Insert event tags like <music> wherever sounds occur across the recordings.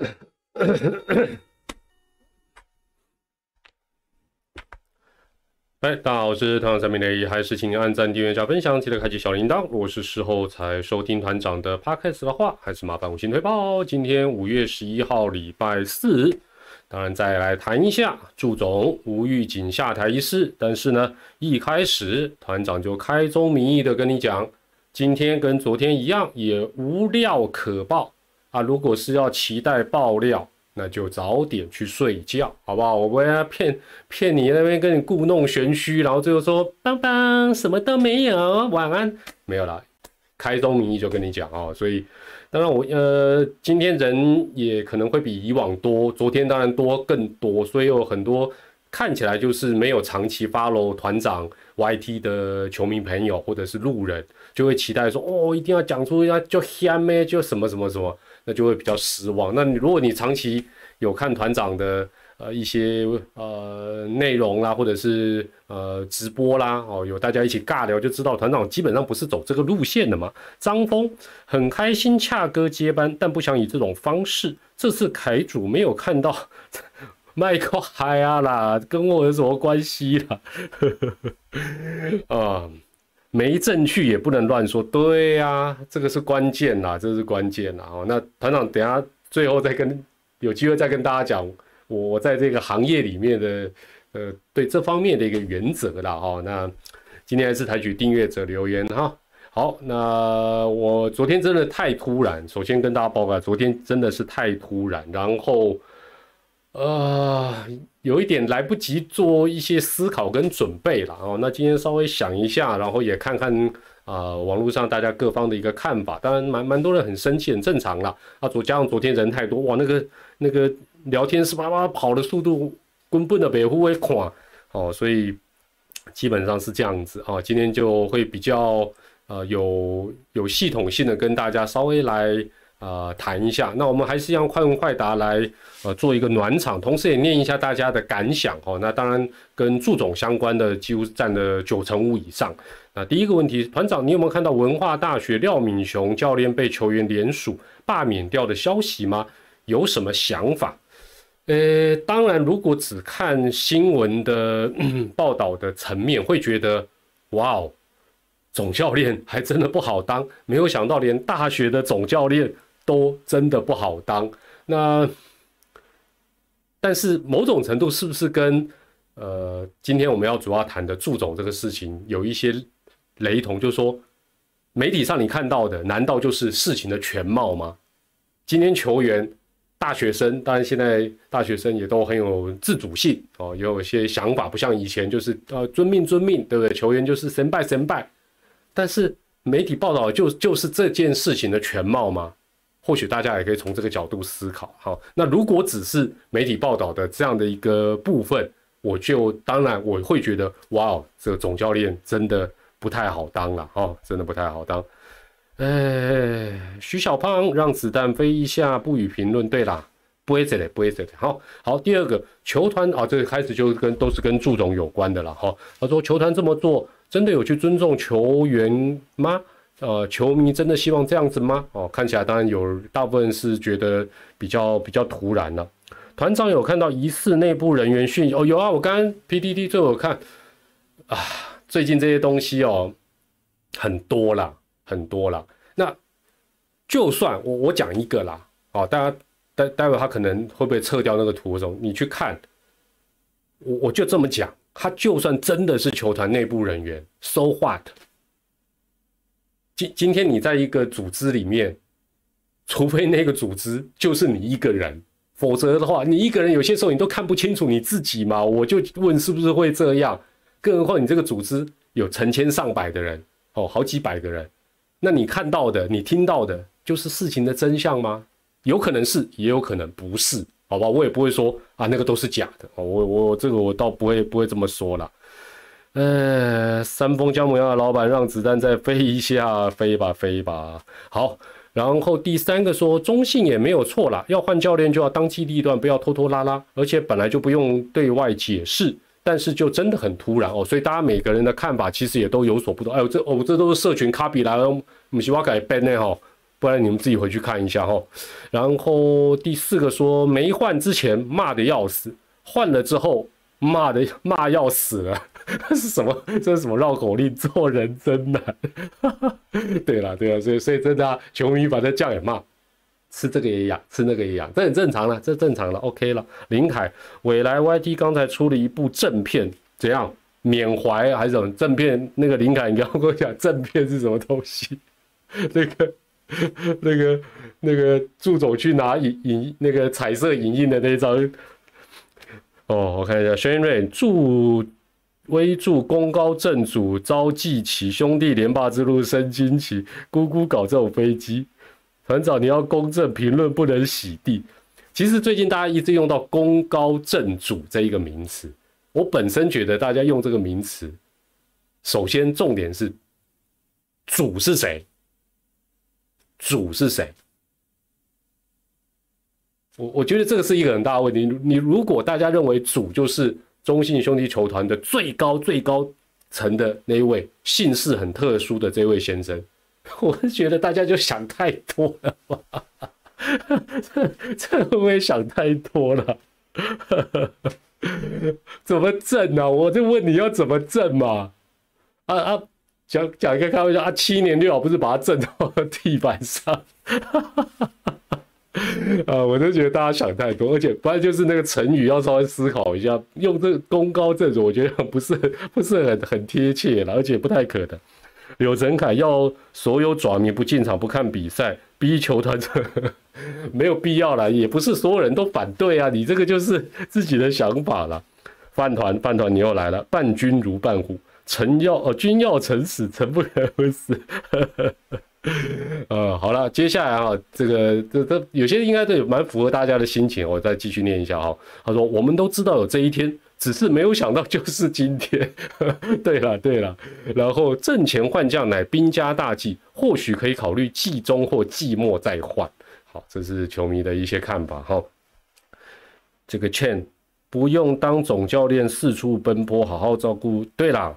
嗨，<coughs> 大家好，我是团长三明雷，还是请按赞、订阅、加分享，记得开启小铃铛。如果是事后才收听团长的 podcast 的话，还是麻烦五星推报。今天五月十一号，礼拜四，当然再来谈一下祝总吴玉景下台一事。但是呢，一开始团长就开宗明义的跟你讲，今天跟昨天一样，也无料可报啊。如果是要期待爆料。那就早点去睡觉，好不好？我不要骗骗你那边跟你故弄玄虚，然后最后说邦邦什么都没有，晚安，没有啦，开宗明义就跟你讲哦。所以当然我呃今天人也可能会比以往多，昨天当然多更多，所以有很多看起来就是没有长期 follow 团长 YT 的球迷朋友或者是路人，就会期待说哦一定要讲出要就香咩就什么什么什么。那就会比较失望。那你如果你长期有看团长的呃一些呃内容啦，或者是呃直播啦，哦，有大家一起尬聊，就知道团长基本上不是走这个路线的嘛。张峰很开心恰哥接班，但不想以这种方式。这次凯主没有看到麦克嗨啊啦，跟我有什么关系啦？<laughs> 啊。没证据也不能乱说，对呀，这个是关键呐，这是关键呐。哦，那团长等下最后再跟有机会再跟大家讲，我在这个行业里面的呃对这方面的一个原则啦。哈，那今天还是采取订阅者留言哈。好，那我昨天真的太突然，首先跟大家报告，昨天真的是太突然，然后。呃，有一点来不及做一些思考跟准备了哦。那今天稍微想一下，然后也看看啊，网络上大家各方的一个看法。当然，蛮蛮多人很生气，很正常啦。啊，昨加上昨天人太多，哇，那个那个聊天是叭叭跑的速度，根本的北户会垮哦。所以基本上是这样子啊。今天就会比较呃有有系统性的跟大家稍微来。呃，谈一下，那我们还是用快问快答来，呃，做一个暖场，同时也念一下大家的感想哦。那当然跟祝总相关的几乎占了九成五以上。那第一个问题，团长，你有没有看到文化大学廖敏雄教练被球员联署罢免掉的消息吗？有什么想法？呃，当然，如果只看新闻的报道的层面，会觉得，哇哦，总教练还真的不好当，没有想到连大学的总教练。都真的不好当，那但是某种程度是不是跟呃今天我们要主要谈的祝总这个事情有一些雷同？就是说媒体上你看到的，难道就是事情的全貌吗？今天球员、大学生，当然现在大学生也都很有自主性哦，也有一些想法，不像以前就是呃遵命遵命，对不对？球员就是神拜神拜，但是媒体报道就就是这件事情的全貌吗？或许大家也可以从这个角度思考。好，那如果只是媒体报道的这样的一个部分，我就当然我会觉得，哇哦，这个总教练真的不太好当了，哦，真的不太好当。哎，徐小胖让子弹飞一下，不予评论。对啦，不会这里，不会这里。好好，第二个球团啊，这个开始就跟都是跟祝总有关的了。哈，他说球团这么做，真的有去尊重球员吗？呃，球迷真的希望这样子吗？哦，看起来当然有大部分是觉得比较比较突然了。团长有看到疑似内部人员讯息哦，有啊，我刚刚 PDD 最后看啊，最近这些东西哦很多啦，很多啦。那就算我我讲一个啦，哦，大家待待会他可能会不会撤掉那个图的时候，你去看，我我就这么讲，他就算真的是球团内部人员，so what？今今天你在一个组织里面，除非那个组织就是你一个人，否则的话，你一个人有些时候你都看不清楚你自己嘛。我就问是不是会这样？更何况你这个组织有成千上百的人，哦，好几百个人，那你看到的、你听到的，就是事情的真相吗？有可能是，也有可能不是，好吧？我也不会说啊，那个都是假的。我我这个我倒不会不会这么说了。呃，三丰姜母鸭的老板让子弹再飞一下，飞吧飞吧。好，然后第三个说中信也没有错啦，要换教练就要当机立断，不要拖拖拉拉，而且本来就不用对外解释，但是就真的很突然哦，所以大家每个人的看法其实也都有所不同。哎呦，这哦这都是社群卡比来了，我们希望改变呢哈，不然你们自己回去看一下哈。然后第四个说，没换之前骂的要死，换了之后骂的骂要死了，<laughs> 是什么？这是什么绕口令？做人真难。<laughs> 对了，对了，所以所以真的，球迷把这叫也骂，吃这个也痒，吃那个也痒，这很正常了，这正常了，OK 了。林凯，未来 YT 刚才出了一部正片，怎样？缅怀还是什么正片？那个林凯，你刚刚跟我讲正片是什么东西？<laughs> 那个、那个、那个祝总去拿影影那个彩色影印的那一张。哦，我看一下，轩瑞祝威祝功高震主遭记起，兄弟连霸之路生惊奇。姑姑搞这种飞机，团长你要公正评论，不能洗地。其实最近大家一直用到功高震主这一个名词。我本身觉得大家用这个名词，首先重点是主是谁？主是谁？我我觉得这个是一个很大的问题。你如果大家认为主就是中信兄弟球团的最高最高层的那一位姓氏很特殊的这位先生，<laughs> 我是觉得大家就想太多了吧？这 <laughs> 这会不会想太多了？<laughs> 怎么挣啊？我就问你要怎么挣嘛？啊啊，讲讲一个开玩笑啊，七年六老不是把它震到地板上？<laughs> 啊，我都觉得大家想太多，而且不然就是那个成语要稍微思考一下，用这个功高震主，我觉得不是不是很很贴切了，而且不太可能。柳承凯要所有爪迷不进场不看比赛，逼球团这 <laughs> 没有必要了，也不是所有人都反对啊，你这个就是自己的想法了。饭团饭团，你又来了，伴君如伴虎，臣要哦君要臣死，臣不可不死。<laughs> 呃，好了，接下来啊，这个这这有些应该都蛮符合大家的心情，我再继续念一下哈。他说，我们都知道有这一天。只是没有想到，就是今天。<laughs> 对了，对了，然后阵前换将乃兵家大忌，或许可以考虑季中或季末再换。好，这是球迷的一些看法哈。这个劝不用当总教练四处奔波，好好照顾。对啦，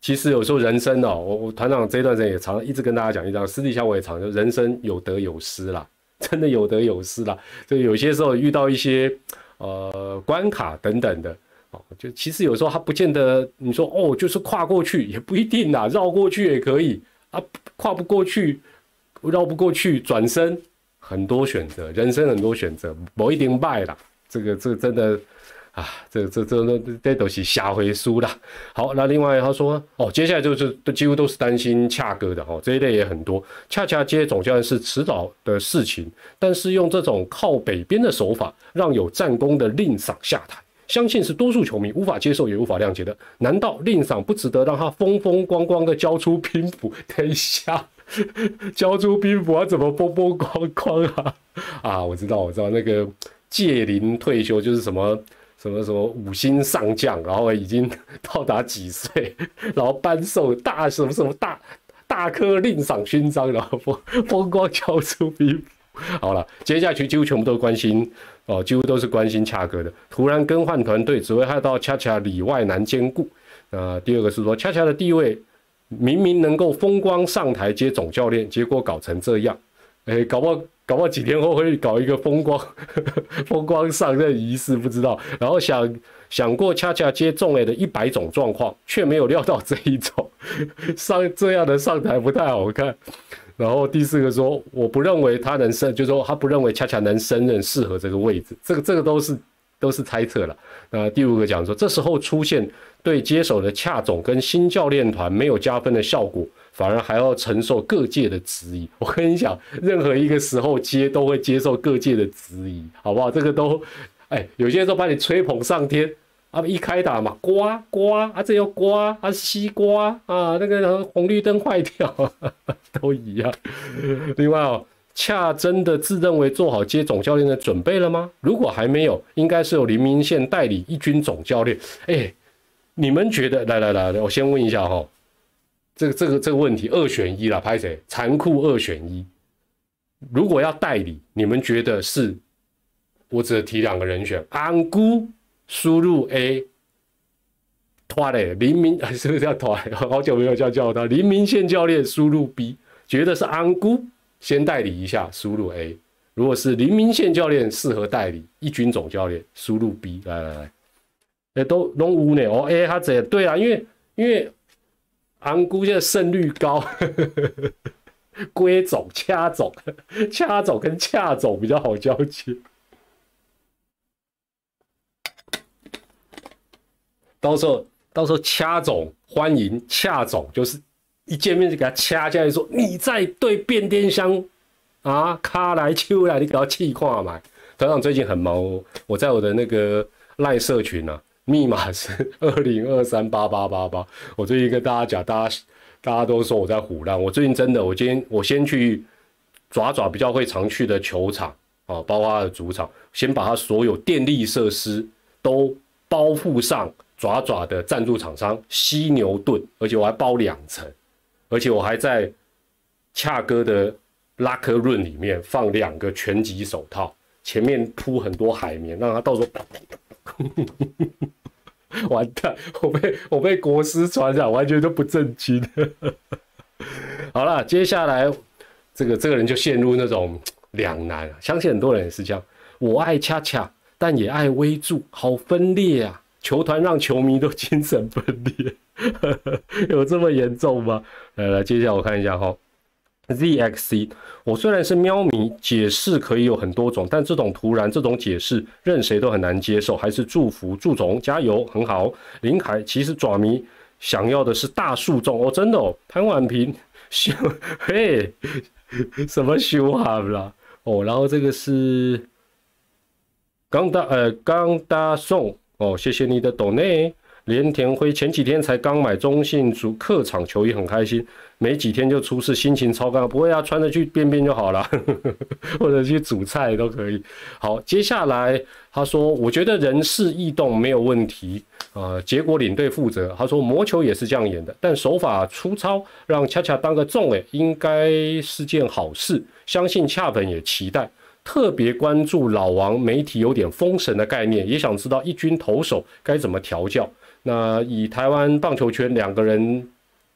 其实有时候人生哦，我我团长这段时间也常一直跟大家讲一讲，私底下我也常，就人生有得有失啦，<laughs> 真的有得有失啦。就有些时候遇到一些呃关卡等等的。哦，就其实有时候他不见得，你说哦，就是跨过去也不一定啦，<laughs> 绕过去也可以啊，跨不过去，绕不过去，转身很多选择，人生很多选择，某一定败了，这个这个真的啊，这这这这这都是下回书了。好，那另外他说哦，接下来就是都几乎都是担心恰哥的哈，这一类也很多，恰恰接总教练是迟早的事情，但是用这种靠北边的手法，让有战功的令赏下台。相信是多数球迷无法接受也无法谅解的。难道令赏不值得让他风风光光的交出兵符？<laughs> 等一下，<laughs> 交出兵符，他怎么风风光光啊？<laughs> 啊，我知道，我知道，那个届龄退休就是什么什么什么五星上将，然后已经到达几岁，<laughs> 然后颁授大什么什么大大科令赏勋章，然后风风光交出兵。好了，接下去几乎全部都关心。哦，几乎都是关心恰哥的。突然更换团队，只会害到恰恰里外难兼顾。呃，第二个是说，恰恰的地位明明能够风光上台接总教练，结果搞成这样。哎，搞不好搞不好几天后会搞一个风光 <laughs> 风光上任仪式，不知道。然后想想过恰恰接众 A 的一百种状况，却没有料到这一种 <laughs> 上这样的上台不太好看。然后第四个说，我不认为他能胜，就说他不认为恰恰能胜任适合这个位置，这个这个都是都是猜测了。那第五个讲说，这时候出现对接手的恰总跟新教练团没有加分的效果，反而还要承受各界的质疑。<laughs> 我跟你讲，任何一个时候接都会接受各界的质疑，好不好？这个都，哎，有些时候把你吹捧上天。啊，一开打嘛，刮刮啊，这要刮啊，西瓜啊，那个红绿灯坏掉，<laughs> 都一样。另外哦，恰真的自认为做好接总教练的准备了吗？如果还没有，应该是由林明宪代理一军总教练。哎，你们觉得？来来来，我先问一下哈，这个这个这个问题，二选一了，拍谁？残酷二选一。如果要代理，你们觉得是？我只提两个人选，安姑。输入 A，拖嘞，林明 <laughs> 是不是叫拖？<laughs> 好久没有叫叫他林明宪教练。输入 B，觉得是安姑先代理一下，输入 A。如果是林明宪教练适合代理一军总教练，输入 B。来来来，哎，都拢有呢哦。哎，他这对啊，因为因为安姑现在胜率高，<laughs> 归总掐总掐总跟恰总比较好交接。到时候到时候掐总欢迎恰总，就是一见面就给他掐下来，说你在对变电箱。啊，卡来秋来，你给他气化嘛？团长最近很忙哦，我在我的那个赖社群啊，密码是二零二三八八八八。我最近跟大家讲，大家大家都说我在胡乱。我最近真的，我今天我先去爪爪比较会常去的球场啊，包括他的主场，先把他所有电力设施都包覆上爪爪的赞助厂商犀牛盾，而且我还包两层，而且我还在恰哥的。拉克润里面放两个拳击手套，前面铺很多海绵，让他到时候，<laughs> 完蛋，我被我被国师传染，完全都不正经。<laughs> 好了，接下来这个这个人就陷入那种两难，相信很多人也是这样。我爱恰恰，但也爱威助，好分裂啊！球团让球迷都精神分裂，<laughs> 有这么严重吗？来来，接下来我看一下哈。ZXC，我虽然是喵迷，解释可以有很多种，但这种突然这种解释，任谁都很难接受。还是祝福祝总加油，很好。林凯，其实爪迷想要的是大树种哦，真的哦。潘婉平 <laughs> 修，嘿，什么修好了哦？然后这个是刚大呃刚大送哦，谢谢你的抖内。连田辉前几天才刚买中信主客场球衣，很开心。没几天就出事，心情超干。不会啊，穿着去便便就好了，<laughs> 或者去煮菜都可以。好，接下来他说，我觉得人事异动没有问题啊，结果领队负责。他说魔球也是这样演的，但手法粗糙，让恰恰当个重诶，应该是件好事。相信恰本也期待，特别关注老王媒体有点封神的概念，也想知道一军投手该怎么调教。那以台湾棒球圈两个人。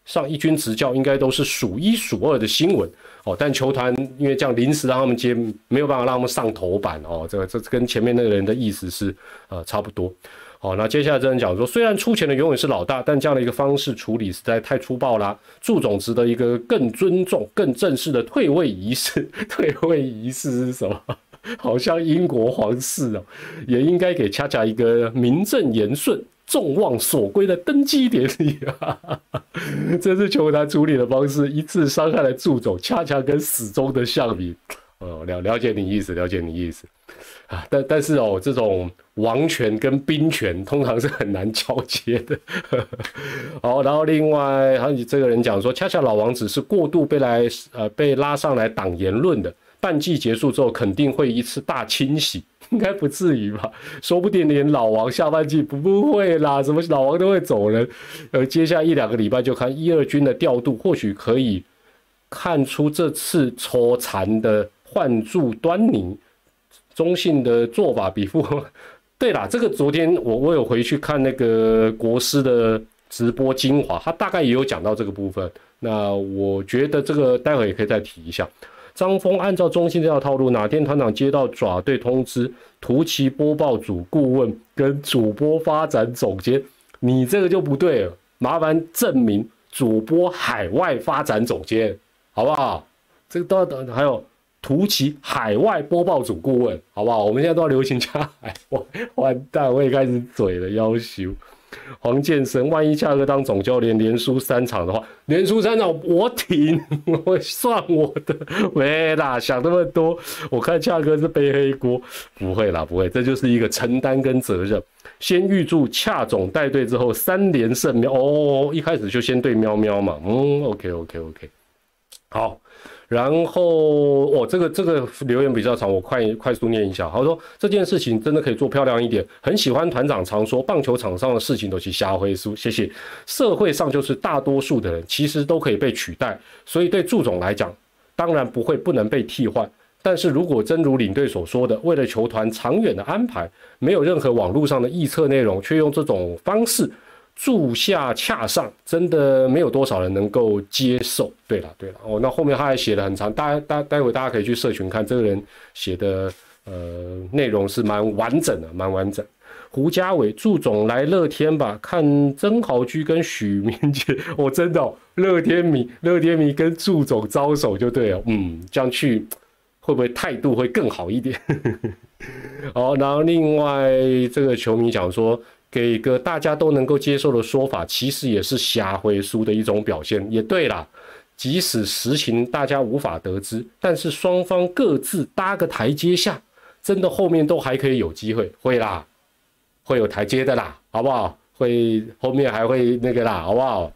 上一军执教应该都是数一数二的新闻哦，但球团因为这样临时让他们接，没有办法让他们上头版哦。这个这跟前面那个人的意思是呃差不多。好，那接下来这人讲说，虽然出钱的永远是老大，但这样的一个方式处理实在太粗暴啦。祝总值得一个更尊重、更正式的退位仪式。<laughs> 退位仪式是什么？好像英国皇室哦，也应该给恰恰一个名正言顺。众望所归的登基典礼啊！<laughs> 这是球坛处理的方式，一次伤害了祝总，恰恰跟死忠的相比，哦，了了解你意思，了解你意思啊！但但是哦，这种王权跟兵权通常是很难交接的。<laughs> 好，然后另外还有这个人讲说，恰恰老王子是过度被来呃被拉上来挡言论的，半季结束之后肯定会一次大清洗。应该不至于吧？说不定连老王下半季不会啦，什么老王都会走人。呃，接下来一两个礼拜就看一二军的调度，或许可以看出这次抽残的换注端倪。中信的做法比富，<laughs> 对啦，这个昨天我我有回去看那个国师的直播精华，他大概也有讲到这个部分。那我觉得这个待会也可以再提一下。张峰按照中心这套套路，哪天团长接到爪队通知，图奇播报组顾问跟主播发展总监，你这个就不对了，麻烦证明主播海外发展总监，好不好？这个都要等，还有图奇海外播报组顾问，好不好？我们现在都要流行加海外，完蛋，我也开始嘴了，要求。黄建生，万一恰哥当总教练连输三场的话，连输三场我挺，我算 <laughs> 我的，没啦，想那么多。我看恰哥是背黑锅，不会啦，不会，这就是一个承担跟责任。先预祝恰总带队之后三连胜喵哦，一开始就先对喵喵嘛，嗯，OK OK OK，好。然后哦，这个这个留言比较长，我快快速念一下。他说这件事情真的可以做漂亮一点，很喜欢团长常说棒球场上的事情都去瞎回书，谢谢。社会上就是大多数的人其实都可以被取代，所以对祝总来讲，当然不会不能被替换。但是如果真如领队所说的，为了球团长远的安排，没有任何网络上的预测内容，却用这种方式住下恰上，真的没有多少人能够接受。对了，对了，哦，那后面他还写了很长，大家待待会大家可以去社群看，这个人写的呃内容是蛮完整的，蛮完整。胡家伟，祝总来乐天吧，看曾豪居跟许明杰，我真的乐天迷，乐天迷跟祝总招手就对了，嗯，这样去会不会态度会更好一点？好，<laughs> 然后另外这个球迷讲说。给个大家都能够接受的说法，其实也是瞎回书的一种表现。也对啦，即使实情大家无法得知，但是双方各自搭个台阶下，真的后面都还可以有机会，会啦，会有台阶的啦，好不好？会后面还会那个啦，好不好？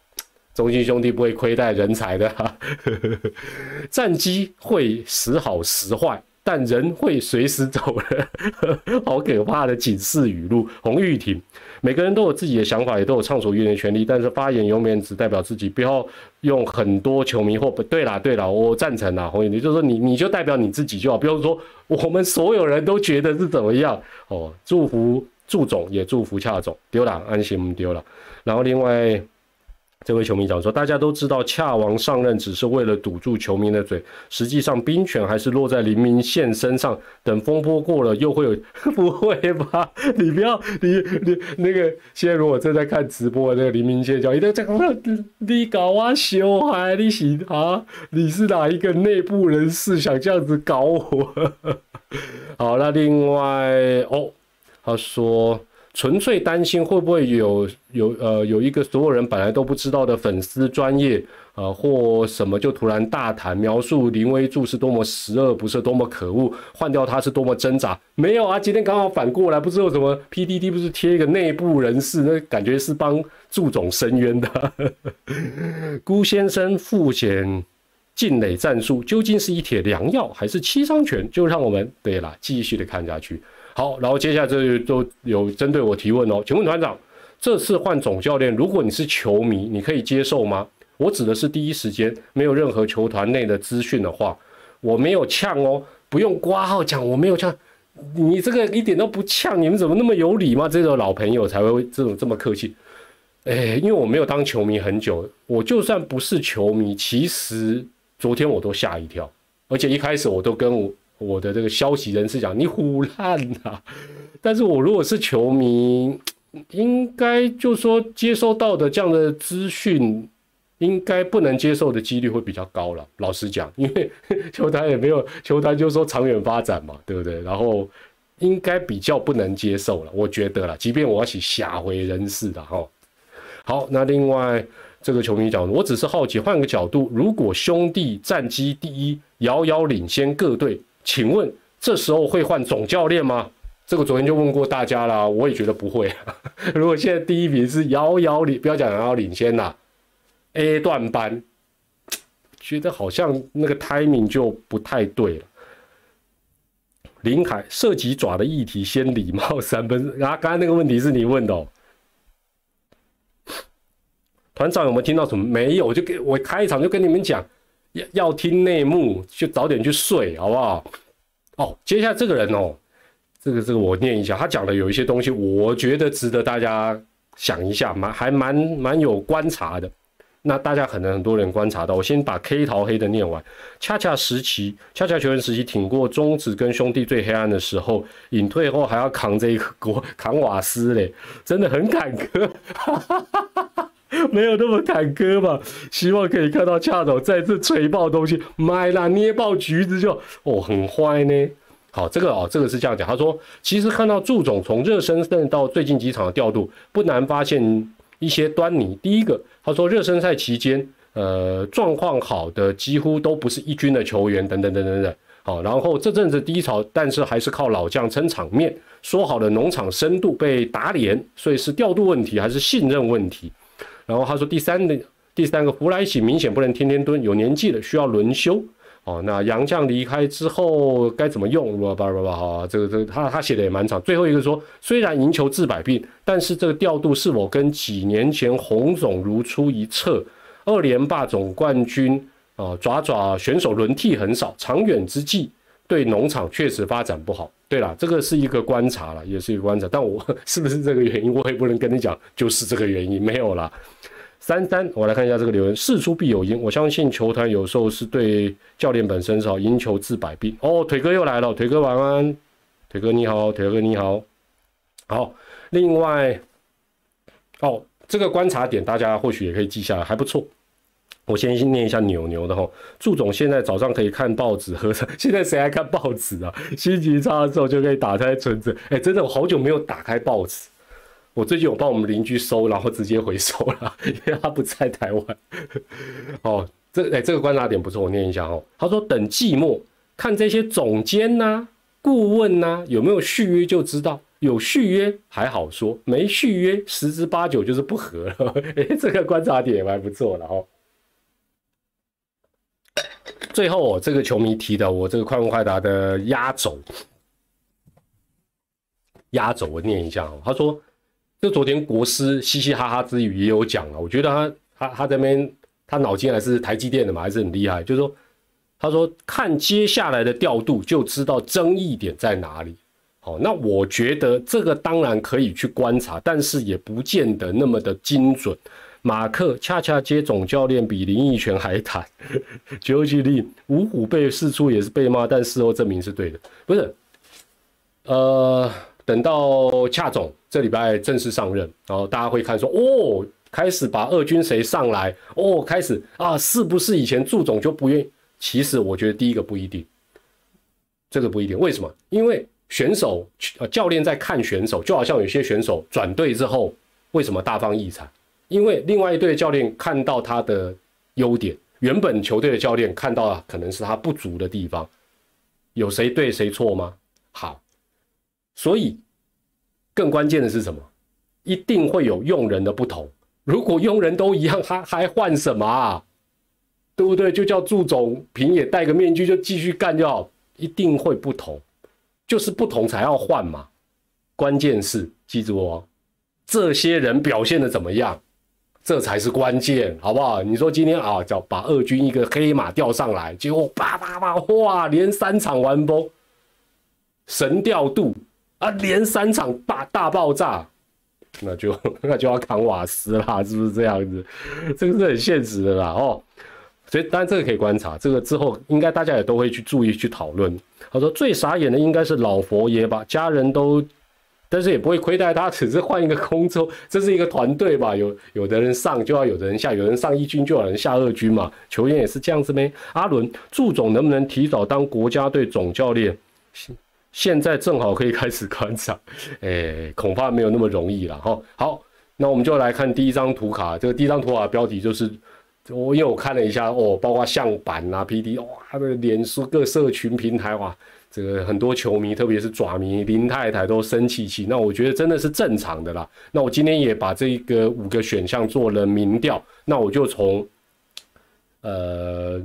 中心兄弟不会亏待人才的，<laughs> 战机会时好时坏。但人会随时走的，<laughs> 好可怕的警示语录。洪玉婷，每个人都有自己的想法，也都有畅所欲言的权利，但是发言永远只代表自己，不要用很多球迷或不对啦，对啦，我赞成啦，洪玉婷，就是说你你就代表你自己就好，不用说我们所有人都觉得是怎么样哦。祝福祝总，也祝福恰总，丢了安心丢了。然后另外。这位球迷讲说：“大家都知道，恰王上任只是为了堵住球迷的嘴，实际上兵权还是落在林明宪身上。等风波过了，又会有？<laughs> 不会吧？你不要，你你那个现在如果正在看直播那个林明宪，叫你都讲你搞啊小孩，你是啊？你是哪一个内部人士想这样子搞我？好，那另外哦，他说。”纯粹担心会不会有有呃有一个所有人本来都不知道的粉丝专业啊或什么就突然大谈描述林威柱是多么十恶不赦多么可恶换掉他是多么挣扎没有啊今天刚好反过来不知道什么 PDD 不是贴一个内部人士那感觉是帮祝总申冤的。<laughs> 辜先生复显进垒战术究竟是一帖良药还是七伤拳？就让我们对了继续的看下去。好，然后接下来这都有针对我提问哦，请问团长，这次换总教练，如果你是球迷，你可以接受吗？我指的是第一时间没有任何球团内的资讯的话，我没有呛哦，不用挂号讲我没有呛，你这个一点都不呛，你们怎么那么有礼貌？这种老朋友才会这种这么客气。哎，因为我没有当球迷很久，我就算不是球迷，其实昨天我都吓一跳，而且一开始我都跟我。我的这个消息人士讲你胡乱呐，<laughs> 但是我如果是球迷，应该就说接收到的这样的资讯，应该不能接受的几率会比较高了。老实讲，因为球坛也没有球坛就说长远发展嘛，对不对？然后应该比较不能接受了，我觉得了，即便我要去下回人事的哈。好，那另外这个球迷讲，我只是好奇，换个角度，如果兄弟战绩第一，遥遥领先各队。请问这时候会换总教练吗？这个昨天就问过大家了，我也觉得不会。<laughs> 如果现在第一名是遥遥领，不要讲遥遥领先啦，A 段班，觉得好像那个 timing 就不太对了。林海涉及爪的议题，先礼貌三分。然 <laughs> 后刚刚那个问题是你问的哦。团长有没有听到什么？没有，我就给我开场就跟你们讲。要听内幕，就早点去睡，好不好？哦，接下来这个人哦，这个这个我念一下，他讲的有一些东西，我觉得值得大家想一下，蛮还蛮蛮有观察的。那大家可能很多人观察到，我先把 K 桃黑的念完。恰恰时期，恰恰球员时期挺过中子跟兄弟最黑暗的时候，隐退后还要扛这一个锅，扛瓦斯嘞，真的很坎坷。<laughs> 没有那么坎坷吧？希望可以看到恰总再次锤爆东西，买啦捏爆橘子就哦很坏呢。好，这个哦，这个是这样讲。他说，其实看到祝总从热身赛到最近几场的调度，不难发现一些端倪。第一个，他说热身赛期间，呃，状况好的几乎都不是一军的球员，等等等等等。好，然后这阵子低潮，但是还是靠老将撑场面。说好的农场深度被打脸，所以是调度问题还是信任问题？然后他说，第三的第三个胡来喜明显不能天天蹲，有年纪了需要轮休。哦，那杨绛离开之后该怎么用？吧吧吧吧，好，这个这个他他写的也蛮长。最后一个说，虽然赢球治百病，但是这个调度是否跟几年前洪总如出一辙？二连霸总冠军啊，爪爪选手轮替很少，长远之计对农场确实发展不好。对了，这个是一个观察了，也是一个观察。但我 <laughs> 是不是这个原因，我也不能跟你讲，就是这个原因没有了。三三，我来看一下这个留言，事出必有因。我相信球团有时候是对教练本身是好，赢球治百病。哦，腿哥又来了，腿哥晚安，腿哥你好，腿哥你好。好，另外，哦，这个观察点大家或许也可以记下来，还不错。我先念一下牛牛的哈，祝总现在早上可以看报纸喝茶，<laughs> 现在谁还看报纸啊？心情差的时候就可以打开存折。哎，真的，我好久没有打开报纸。我最近有帮我们邻居收，然后直接回收了，<laughs> 因为他不在台湾。<laughs> 哦，这哎，这个观察点不错，我念一下哦。他说等季末看这些总监呐、顾问呐有没有续约就知道，有续约还好说，没续约十之八九就是不合了。哎，这个观察点也还不错了哦。最后，我这个球迷提的，我这个快问快答的压轴，压轴我念一下哦。他说，就昨天国师嘻嘻哈哈之余也有讲了，我觉得他他他这边他脑筋还是台积电的嘛，还是很厉害。就是说，他说看接下来的调度就知道争议点在哪里。好，那我觉得这个当然可以去观察，但是也不见得那么的精准。马克恰恰接总教练比林奕泉还坦，<laughs> 九吉利五虎被释出也是被骂，但事后证明是对的，不是？呃，等到恰总这礼拜正式上任，然后大家会看说，哦，开始把二军谁上来，哦，开始啊，是不是以前祝总就不愿意？其实我觉得第一个不一定，这个不一定，为什么？因为选手呃教练在看选手，就好像有些选手转队之后，为什么大放异彩？因为另外一队教练看到他的优点，原本球队的教练看到了可能是他不足的地方，有谁对谁错吗？好，所以更关键的是什么？一定会有用人的不同。如果用人都一样，还还换什么啊？对不对？就叫祝总平也戴个面具就继续干就好。一定会不同，就是不同才要换嘛。关键是记住哦，这些人表现的怎么样？这才是关键，好不好？你说今天啊，叫把二军一个黑马调上来，结果叭叭叭，哇，连三场完崩，神调度啊，连三场大大爆炸，那就 <laughs> 那就要扛瓦斯啦，是不是这样子？这个是很现实的啦，哦。所以当然这个可以观察，这个之后应该大家也都会去注意去讨论。他说最傻眼的应该是老佛爷吧，家人都。但是也不会亏待他，只是换一个工作，这是一个团队吧？有有的人上就要有的人下，有人上一军就有人下二军嘛。球员也是这样子呗。阿伦，祝总能不能提早当国家队总教练？现现在正好可以开始观察，<laughs> 哎，恐怕没有那么容易了哈。好，那我们就来看第一张图卡。这个第一张图卡标题就是我因为我看了一下哦，包括相板啊、P D 哇，他的脸书各社群平台哇。这个很多球迷，特别是爪迷林太太都生气气，那我觉得真的是正常的啦。那我今天也把这个五个选项做了民调，那我就从呃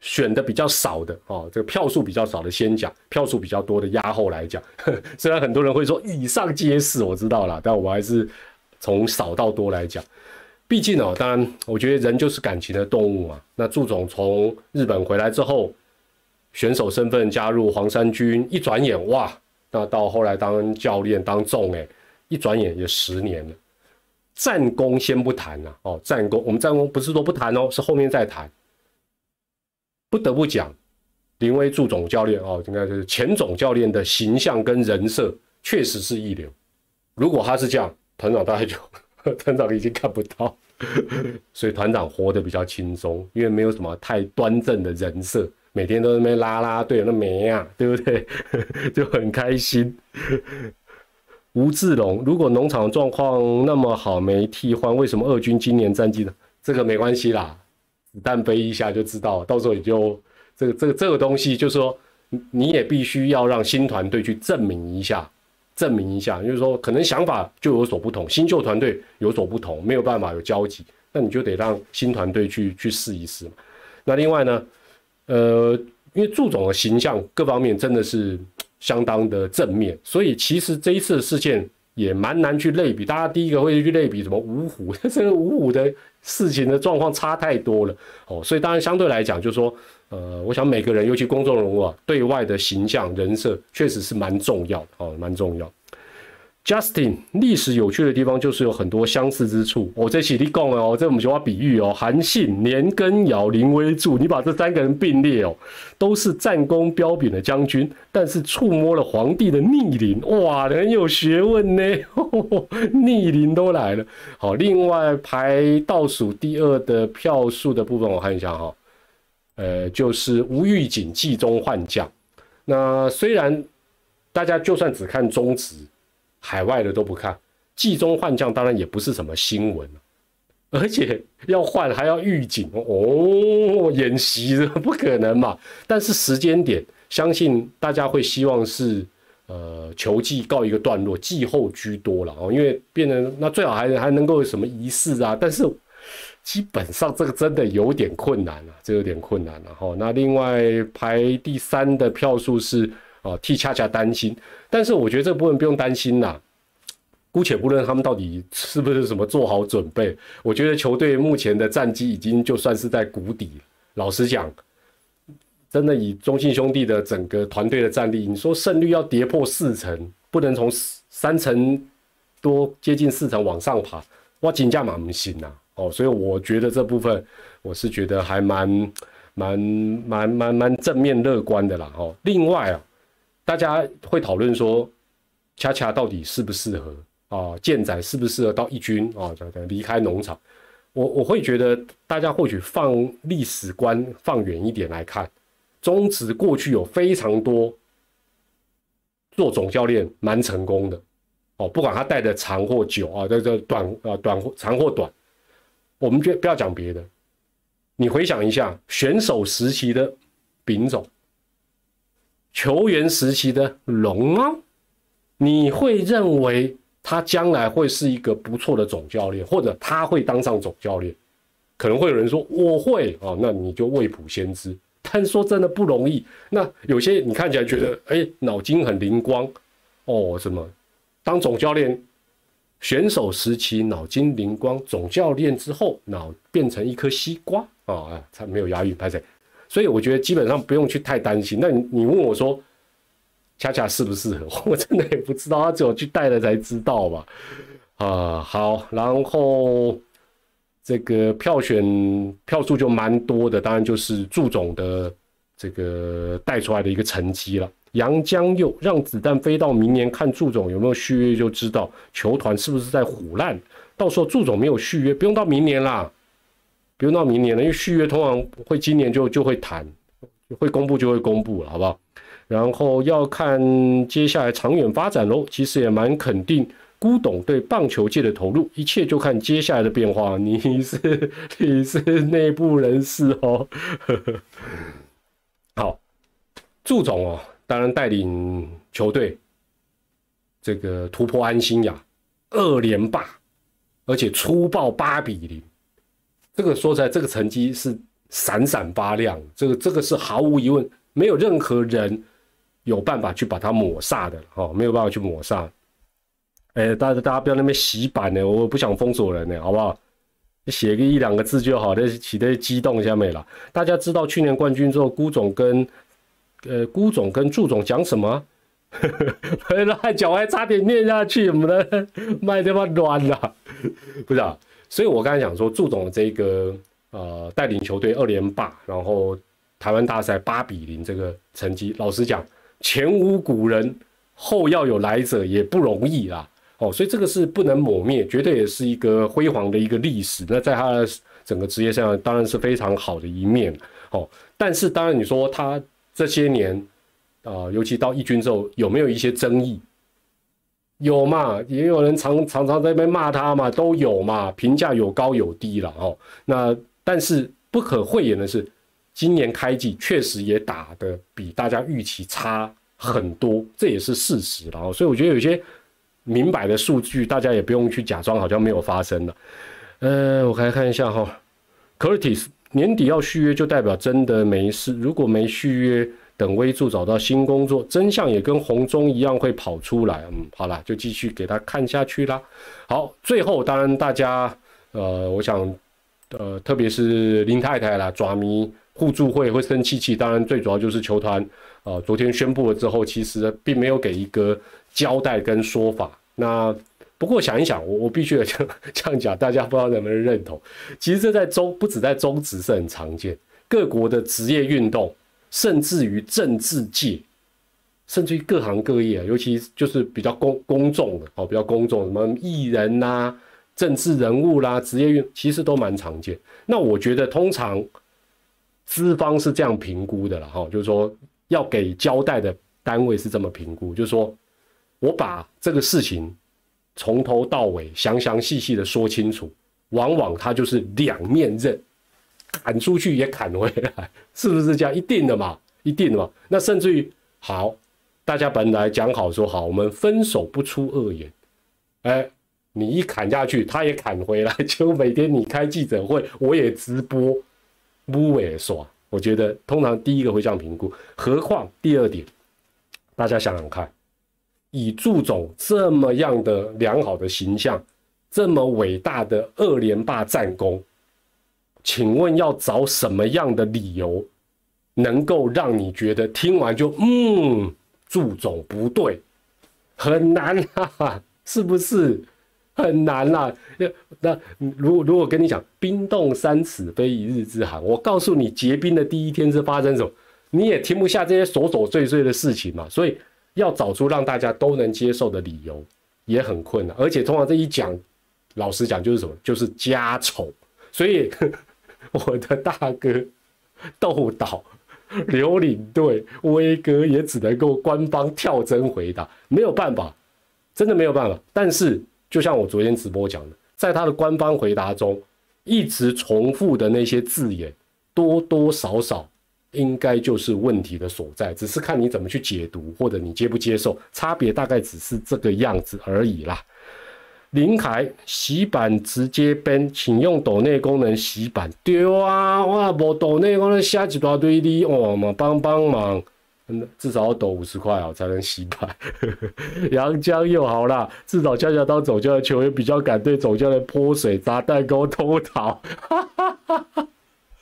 选的比较少的哦，这个票数比较少的先讲，票数比较多的压后来讲。<laughs> 虽然很多人会说以上皆是，我知道了，但我还是从少到多来讲。毕竟哦，当然我觉得人就是感情的动物嘛。那祝总从日本回来之后。选手身份加入黄山军，一转眼哇，那到后来当教练当众哎，一转眼也十年了。战功先不谈呐，哦，战功我们战功不是说不谈哦，是后面再谈。不得不讲，林威助总教练哦，应该就是前总教练的形象跟人设确实是一流。如果他是这样，团长大概就 <laughs> 团长已经看不到，所以团长活得比较轻松，因为没有什么太端正的人设。每天都在那边拉拉队，那没啊，<laughs> 对不对？<laughs> 就很开心。吴志龙，如果农场状况那么好，没替换，为什么二军今年战绩呢？这个没关系啦，子弹飞一下就知道，到时候你就这个这个这个东西，就是说你也必须要让新团队去证明一下，证明一下，就是说可能想法就有所不同，新旧团队有所不同，没有办法有交集，那你就得让新团队去去试一试嘛。那另外呢？呃，因为祝总的形象各方面真的是相当的正面，所以其实这一次的事件也蛮难去类比。大家第一个会去类比什么五虎，<laughs> 这个五虎的事情的状况差太多了哦。所以当然相对来讲，就是说，呃，我想每个人，尤其公众人物啊，对外的形象人设确实是蛮重要的哦，蛮重要。Justin，历史有趣的地方就是有很多相似之处。我这起立讲哦，这我们就要比喻哦，韩信、年羹尧、林威柱，你把这三个人并列哦，都是战功彪炳的将军，但是触摸了皇帝的逆鳞，哇，很有学问呢，<laughs> 逆鳞都来了。好，另外排倒数第二的票数的部分，我看一下哈，呃，就是吴玉景季中换将。那虽然大家就算只看中职。海外的都不看，季中换将当然也不是什么新闻而且要换还要预警哦，演习不可能嘛。但是时间点，相信大家会希望是呃球季告一个段落，季后居多了哦，因为变成那最好还还能够有什么仪式啊，但是基本上这个真的有点困难了，这有点困难了哈。那另外排第三的票数是。哦，替恰恰担心，但是我觉得这部分不用担心啦。姑且不论他们到底是不是什么做好准备，我觉得球队目前的战绩已经就算是在谷底。老实讲，真的以中信兄弟的整个团队的战力，你说胜率要跌破四成，不能从三成多接近四成往上爬，哇，金价蛮不行呐。哦，所以我觉得这部分我是觉得还蛮蛮蛮蛮蛮正面乐观的啦。哦，另外啊。大家会讨论说，恰恰到底适不适合啊？健仔适不适合到一军啊？离开农场，我我会觉得大家或许放历史观放远一点来看，中职过去有非常多做总教练蛮成功的哦，不管他带的长或久啊，这这短啊短或长或短，我们就不要讲别的，你回想一下选手时期的丙总。球员时期的龙猫，你会认为他将来会是一个不错的总教练，或者他会当上总教练？可能会有人说我会哦，那你就未卜先知。但说真的不容易。那有些你看起来觉得哎脑筋很灵光哦，什么当总教练？选手时期脑筋灵光，总教练之后脑变成一颗西瓜啊！哎，才没有押韵，拍谁？所以我觉得基本上不用去太担心。那你你问我说，恰恰适不适合？<laughs> 我真的也不知道，他只有去带了才知道吧。啊，好，然后这个票选票数就蛮多的，当然就是祝总的这个带出来的一个成绩了。杨江佑让子弹飞到明年，看祝总有没有续约就知道球团是不是在虎烂。到时候祝总没有续约，不用到明年啦。不用到明年了，因为续约通常会今年就就会谈，会公布就会公布了，好不好？然后要看接下来长远发展喽。其实也蛮肯定，辜董对棒球界的投入，一切就看接下来的变化。你是你是内部人士哦。好，祝总哦，当然带领球队这个突破安心呀，二连霸，而且粗暴八比零。这个说出来，这个成绩是闪闪发亮，这个这个是毫无疑问，没有任何人有办法去把它抹煞的，哦，没有办法去抹煞。哎，大家大家不要那边洗版呢，我不想封锁人呢，好不好？写个一两个字就好，那起的激动下没了。大家知道去年冠军之后，辜总跟呃辜总跟祝总讲什么？<laughs> 乱讲，我还差点念下去，我们的麦他妈乱了，<laughs> 不是啊？所以我刚才讲说，祝总的这个呃带领球队二连霸，然后台湾大赛八比零这个成绩，老实讲，前无古人，后要有来者也不容易啦。哦，所以这个是不能抹灭，绝对也是一个辉煌的一个历史。那在他的整个职业上，当然是非常好的一面。哦，但是当然你说他这些年啊，尤其到义军之后，有没有一些争议？有嘛，也有人常常常在那边骂他嘛，都有嘛，评价有高有低了哦。那但是不可讳言的是，今年开季确实也打的比大家预期差很多，这也是事实了哦。所以我觉得有些明摆的数据，大家也不用去假装好像没有发生了。呃，我来看一下哈，Curtis 年底要续约就代表真的没事，如果没续约。等微助找到新工作，真相也跟红中一样会跑出来。嗯，好了，就继续给他看下去啦。好，最后当然大家，呃，我想，呃，特别是林太太啦，爪迷互助会会生气气，当然最主要就是球团啊，昨天宣布了之后，其实并没有给一个交代跟说法。那不过想一想，我我必须得 <laughs> 这样这样讲，大家不知道能不能认同。其实这在中不止在中职是很常见，各国的职业运动，甚至于政治界，甚至于各行各业，尤其就是比较公公众的哦，比较公众什么艺人呐、政治人物啦、职业运，其实都蛮常见。那我觉得通常。资方是这样评估的了哈，就是说要给交代的单位是这么评估，就是说我把这个事情从头到尾详详细细的说清楚，往往他就是两面刃，砍出去也砍回来，是不是这样？一定的嘛，一定的嘛。那甚至于好，大家本来讲好说好，我们分手不出恶言，哎，你一砍下去，他也砍回来，就每天你开记者会，我也直播。不为说，我觉得通常第一个会这样评估，何况第二点，大家想想看，以祝总这么样的良好的形象，这么伟大的二连霸战功，请问要找什么样的理由，能够让你觉得听完就嗯，祝总不对，很难啊，是不是？很难啦，那如果如果跟你讲冰冻三尺非一日之寒，我告诉你结冰的第一天是发生什么，你也听不下这些琐琐碎碎的事情嘛。所以要找出让大家都能接受的理由也很困难，而且通常这一讲，老实讲就是什么，就是家丑。所以我的大哥豆岛、刘领队、威哥也只能够官方跳针回答，没有办法，真的没有办法。但是。就像我昨天直播讲的，在他的官方回答中，一直重复的那些字眼，多多少少应该就是问题的所在，只是看你怎么去解读，或者你接不接受，差别大概只是这个样子而已啦。林凯洗版直接编，请用抖内功能洗版。对啊，我无抖内功能写一大堆的，哦嘛帮帮忙。至少要抖五十块啊，才能洗牌。<laughs> 杨江又好啦，至少恰恰当总教练球员比较敢对总教练泼水、砸蛋糕、偷桃。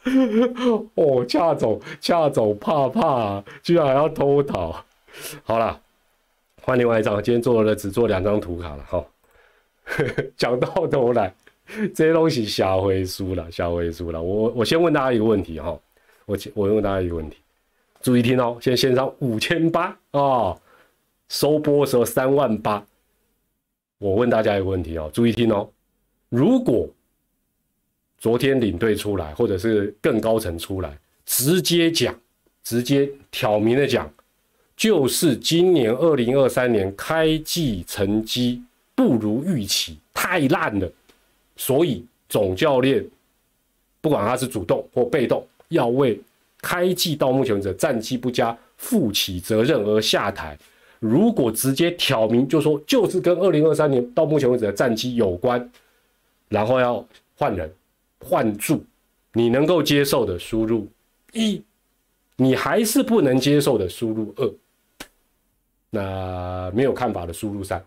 <laughs> 哦，恰总恰总怕怕，居然还要偷桃。好了，换另外一张，今天做了只做两张图卡了哈。<laughs> 讲到头来，这些东西小回输了，小回输了。我我先问大家一个问题哈，我我问大家一个问题。注意听哦，现在线上五千八啊，收播时候三万八。我问大家一个问题哦，注意听哦，如果昨天领队出来，或者是更高层出来，直接讲，直接挑明的讲，就是今年二零二三年开季成绩不如预期，太烂了，所以总教练不管他是主动或被动，要为。开季到目前为止战绩不佳，负起责任而下台。如果直接挑明，就说就是跟二零二三年到目前为止的战绩有关，然后要换人换住，你能够接受的输入一，你还是不能接受的输入二，那没有看法的输入三。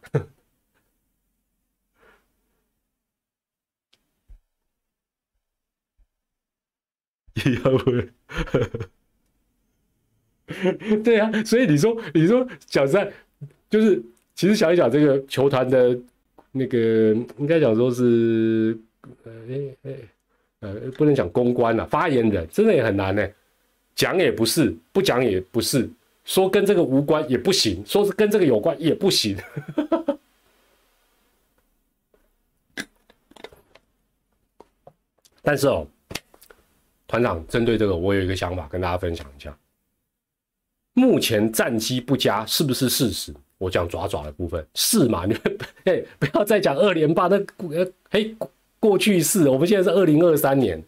也要不？对啊，所以你说，你说讲实在，就是其实想一想，这个球团的那个应该讲说是，呃，哎呃，不能讲公关了，发言人真的也很难呢。讲也不是，不讲也不是，说跟这个无关也不行，说是跟这个有关也不行。<laughs> 但是哦。团长，针对这个，我有一个想法跟大家分享一下。目前战绩不佳是不是事实？我讲爪爪的部分是嘛？你哎，不要再讲二连霸，那呃，嘿，过去式。我们现在是二零二三年，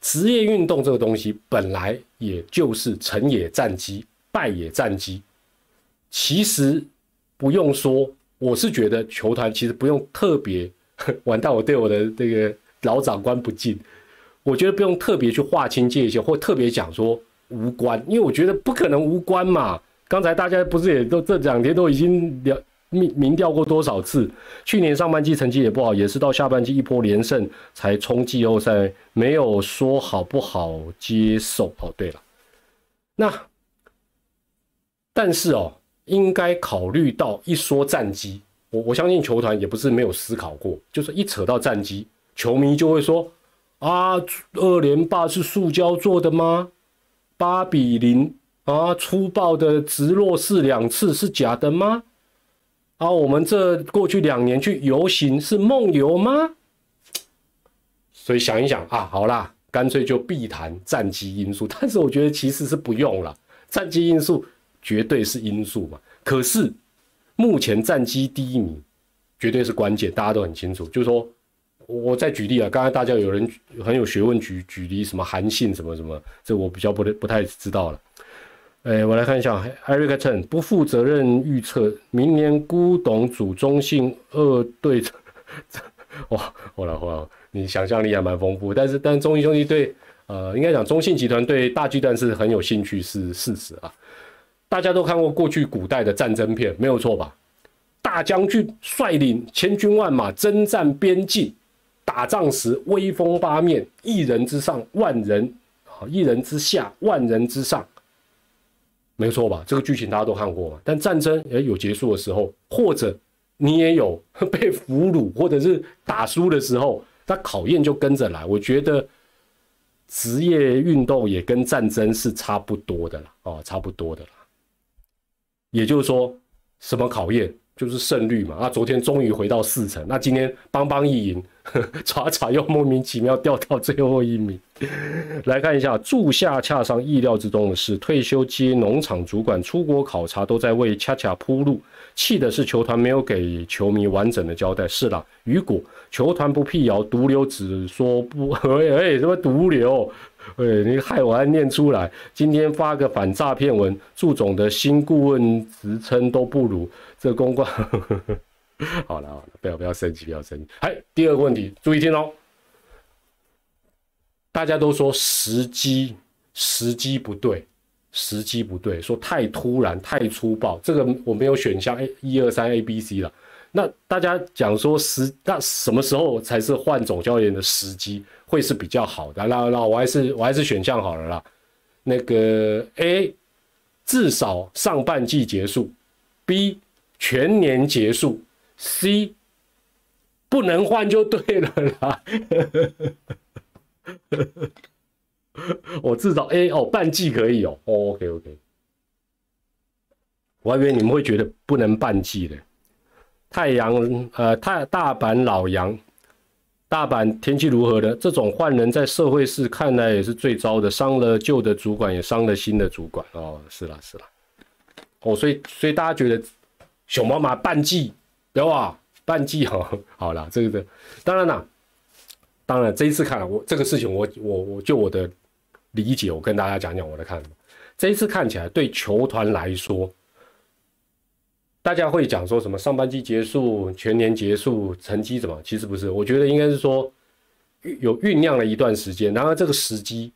职业运动这个东西本来也就是成也战绩，败也战绩。其实不用说，我是觉得球团其实不用特别 <laughs> 完蛋，我对我的这个老长官不敬。我觉得不用特别去划清界限，或特别讲说无关，因为我觉得不可能无关嘛。刚才大家不是也都这两天都已经了民民调过多少次？去年上半季成绩也不好，也是到下半季一波连胜才冲季后赛，没有说好不好接受。哦，对了，那但是哦，应该考虑到一说战绩，我我相信球团也不是没有思考过，就是一扯到战绩，球迷就会说啊，二连霸是塑胶做的吗？八比零啊，粗暴的直落四两次是假的吗？啊，我们这过去两年去游行是梦游吗？所以想一想啊，好啦，干脆就避谈战机因素。<laughs> 但是我觉得其实是不用了，战机因素绝对是因素嘛。可是目前战机第一名绝对是关键，大家都很清楚。就是说，我再举例啊，刚才大家有人很有学问举举例什么韩信什么什么，这我比较不不太知道了。哎，我来看一下，Eric Chen 不负责任预测明年孤董组中信二队，<laughs> 哇，好了好了，你想象力还蛮丰富，但是但中信兄弟对，呃，应该讲中信集团对大巨蛋是很有兴趣是事实啊。大家都看过过去古代的战争片，没有错吧？大将军率领千军万马征战边境，打仗时威风八面，一人之上万人，啊，一人之下万人之上。没错吧？这个剧情大家都看过嘛。但战争也有结束的时候，或者你也有 <laughs> 被俘虏，或者是打输的时候，那考验就跟着来。我觉得职业运动也跟战争是差不多的了，哦，差不多的了。也就是说，什么考验？就是胜率嘛，啊，昨天终于回到四成，那今天邦邦一赢，<laughs> 查查又莫名其妙掉到最后一名。来看一下，祝夏恰上意料之中的事，退休接农场主管出国考察，都在为恰恰铺路。气的是球团没有给球迷完整的交代。是啦，雨果球团不辟谣，毒瘤只说不，<laughs> 哎哎，什么毒瘤？哎，你害我还念出来。今天发个反诈骗文，祝总的新顾问职称都不如。这公关，<laughs> 好了好了，不要不要生气，不要生气。哎，第二个问题，注意听哦。大家都说时机时机不对，时机不对，说太突然太粗暴。这个我没有选项 A 一二三 A B C 了。那大家讲说时，那什么时候才是换总教练的时机会是比较好的？那那我还是我还是选项好了啦。那个 A 至少上半季结束，B。全年结束，C 不能换就对了啦。<laughs> 我至少 A 哦，半季可以哦。OK OK，我还以为你们会觉得不能半季的。太阳呃，太大阪老杨，大阪天气如何呢？这种换人在社会是看来也是最糟的，伤了旧的主管，也伤了新的主管哦。是啦是啦，哦，所以所以大家觉得。熊妈妈半季，对吧？半季哈，<laughs> 好了，这个的，当然啦，当然这一次看了我这个事情，我我我就我的理解，我跟大家讲讲我的看法。这一次看起来对球团来说，大家会讲说什么上半季结束、全年结束、成绩怎么？其实不是，我觉得应该是说有酝酿了一段时间，然后这个时机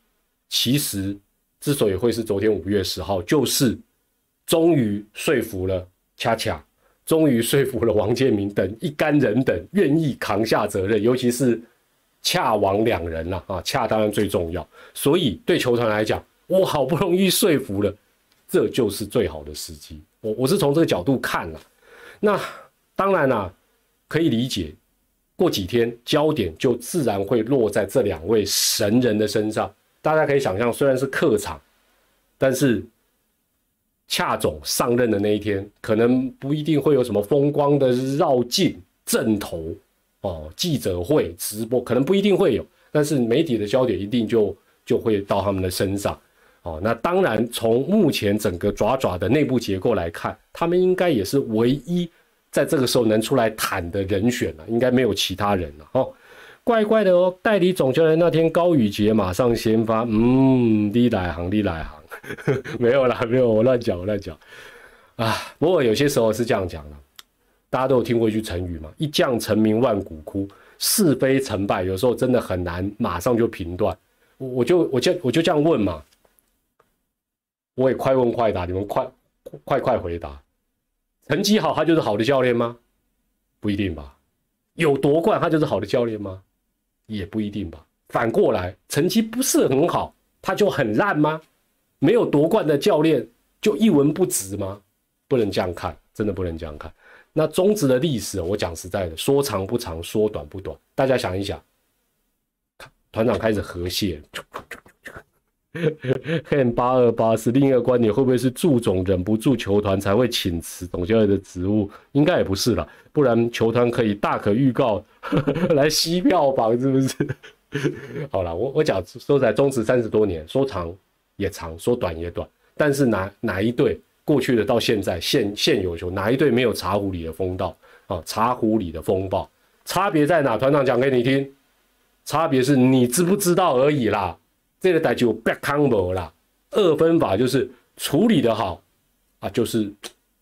其实之所以会是昨天五月十号，就是终于说服了。恰恰终于说服了王建民等一干人等愿意扛下责任，尤其是恰王两人呐啊，恰当然最重要，所以对球团来讲，我好不容易说服了，这就是最好的时机。我我是从这个角度看了，那当然啦，可以理解，过几天焦点就自然会落在这两位神人的身上。大家可以想象，虽然是客场，但是。恰总上任的那一天，可能不一定会有什么风光的绕境、阵头哦，记者会、直播，可能不一定会有。但是媒体的焦点一定就就会到他们的身上哦。那当然，从目前整个爪爪的内部结构来看，他们应该也是唯一在这个时候能出来谈的人选了，应该没有其他人了哦。怪怪的哦，代理总教练那天高宇杰马上先发，嗯，你来行，你来行。<laughs> 没有啦，没有，我乱讲，我乱讲啊。不过有些时候是这样讲的，大家都有听过一句成语嘛，“一将成名万骨枯”，是非成败有时候真的很难马上就评断。我我就我就我就这样问嘛，我也快问快答，你们快快快回答。成绩好他就是好的教练吗？不一定吧。有夺冠他就是好的教练吗？也不一定吧。反过来，成绩不是很好他就很烂吗？没有夺冠的教练就一文不值吗？不能这样看，真的不能这样看。那中职的历史，我讲实在的，说长不长，说短不短。大家想一想，团长开始和谐。<laughs> N 八二八是另一个观点，会不会是祝总忍不住球团才会请辞董教练的职务？应该也不是了，不然球团可以大可预告 <laughs> 来吸票房，是不是？<laughs> 好了，我我讲说在中职三十多年，说长也长，说短也短，但是哪哪一队过去的到现在现现有球，哪一队没有茶壶里的风暴啊？茶壶里的风暴，差别在哪？团长讲给你听，差别是你知不知道而已啦。这个代就 back combo 啦，二分法就是处理的好啊，就是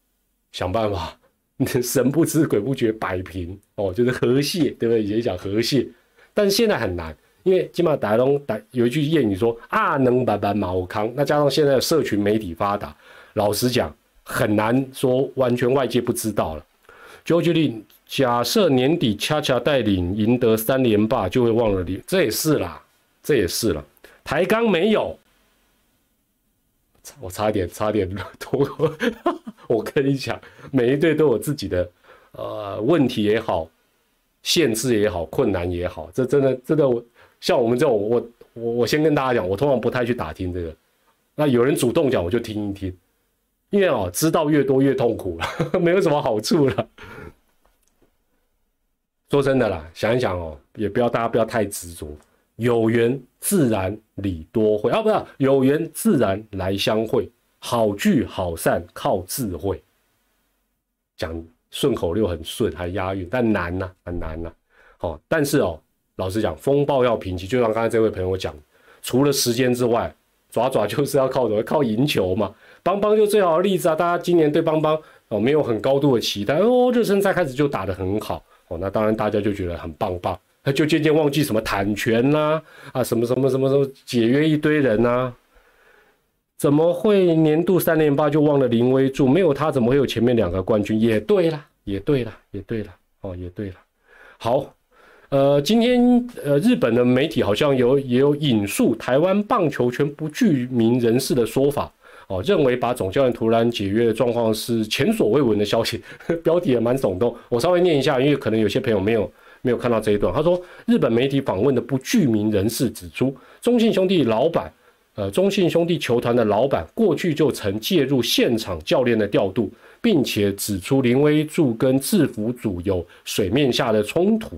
<tsk> 想办法 <laughs> 神不知鬼不觉摆平哦，就是和谐，对不对？以前讲和谐，但是现在很难，因为起码打东打有一句谚语说啊，能板板马康，那加上现在的社群媒体发达，老实讲很难说完全外界不知道了。就举例，假设年底恰恰带领赢得三连霸，就会忘了你，这也是啦，这也是了。台钢没有，我差点差点 <laughs> 脱。我跟你讲，每一队都有自己的呃问题也好，限制也好，困难也好。这真的真的，像我们这种，我我我先跟大家讲，我通常不太去打听这个。那有人主动讲，我就听一听，因为哦，知道越多越痛苦了，<laughs> 没有什么好处了。说真的啦，想一想哦，也不要大家不要太执着。有缘自然理多会啊，不是有缘自然来相会，好聚好散靠智慧。讲顺口溜很顺，还押韵，但难呐，很难呐。好，但是哦，老实讲，风暴要平息，就像刚才这位朋友讲，除了时间之外，爪爪就是要靠什么？靠赢球嘛。邦邦就最好的例子啊，大家今年对邦邦哦没有很高度的期待哦，热身赛开始就打得很好哦，那当然大家就觉得很棒棒。他就渐渐忘记什么坦权呐，啊，什么什么什么什么解约一堆人呐，怎么会年度三连霸就忘了林威柱？没有他怎么会有前面两个冠军？也对了，也对了，也对了，哦，也对了。好，呃，今天呃，日本的媒体好像有也有引述台湾棒球圈不具名人士的说法，哦，认为把总教练突然解约的状况是前所未闻的消息，<laughs> 标题也蛮耸动。我稍微念一下，因为可能有些朋友没有。没有看到这一段。他说，日本媒体访问的不具名人士指出，中信兄弟老板，呃，中信兄弟球团的老板过去就曾介入现场教练的调度，并且指出林威柱跟制服组有水面下的冲突。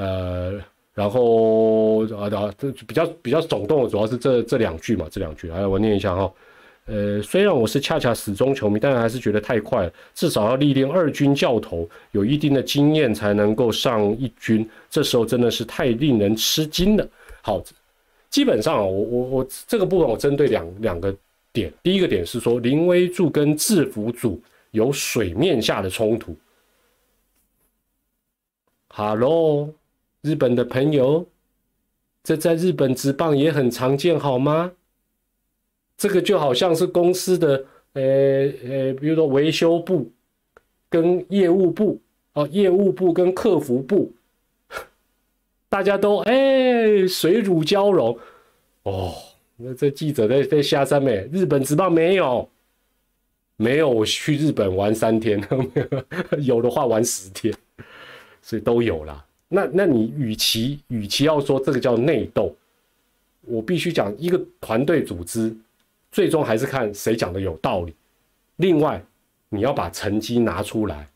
呃，然后啊啊，这比较比较耸动的主要是这这两句嘛，这两句，来我念一下哈。呃，虽然我是恰恰死忠球迷，但还是觉得太快了。至少要历练二军教头，有一定的经验才能够上一军。这时候真的是太令人吃惊了。好，基本上我我我这个部分我针对两两个点。第一个点是说林威柱跟制服组有水面下的冲突。Hello，日本的朋友，这在日本职棒也很常见，好吗？这个就好像是公司的，呃呃，比如说维修部跟业务部哦，业务部跟客服部，<laughs> 大家都哎水乳交融哦。那这记者在在下山没？日本职棒没有，没有。我去日本玩三天，<laughs> 有的话玩十天，所以都有了。那那你与其与其要说这个叫内斗，我必须讲一个团队组织。最终还是看谁讲的有道理。另外，你要把成绩拿出来，